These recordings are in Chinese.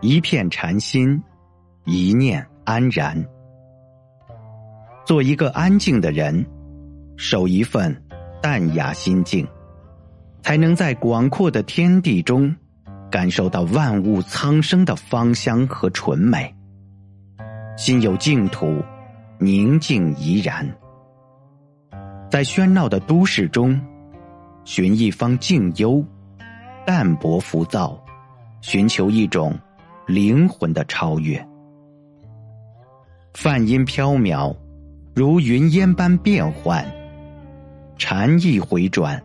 一片禅心，一念安然。做一个安静的人，守一份淡雅心境，才能在广阔的天地中，感受到万物苍生的芳香和纯美。心有净土，宁静怡然。在喧闹的都市中，寻一方静幽，淡泊浮躁，寻求一种灵魂的超越。梵音飘渺，如云烟般变幻；禅意回转，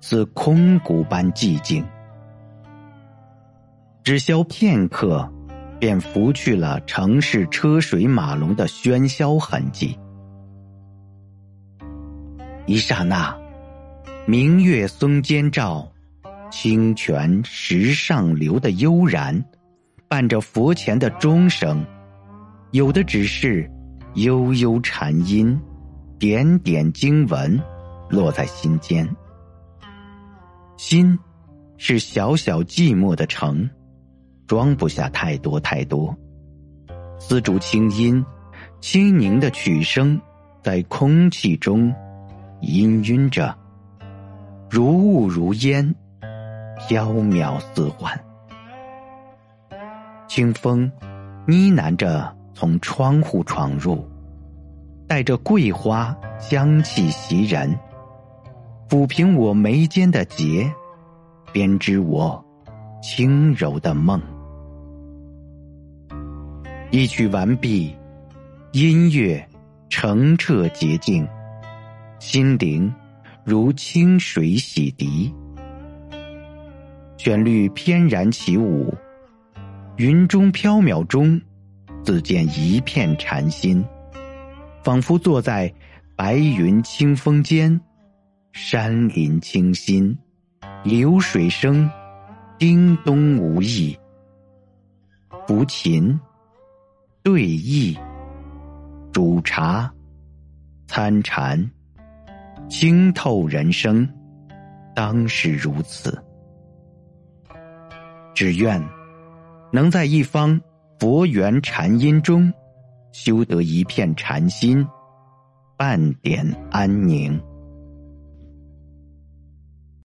似空谷般寂静。只消片刻，便拂去了城市车水马龙的喧嚣痕迹。一刹那，明月松间照，清泉石上流的悠然，伴着佛前的钟声，有的只是悠悠禅音，点点经文落在心间。心是小小寂寞的城，装不下太多太多。丝竹清音，轻盈的曲声在空气中。氤氲着，如雾如烟，飘渺似幻。清风呢喃着从窗户闯入，带着桂花香气袭人，抚平我眉间的结，编织我轻柔的梦。一曲完毕，音乐澄澈洁净。心灵如清水洗涤，旋律翩然起舞，云中飘渺中，自见一片禅心，仿佛坐在白云清风间，山林清新，流水声叮咚无异，抚琴对弈煮茶参禅。清透人生，当是如此。只愿能在一方佛缘禅音中，修得一片禅心，半点安宁。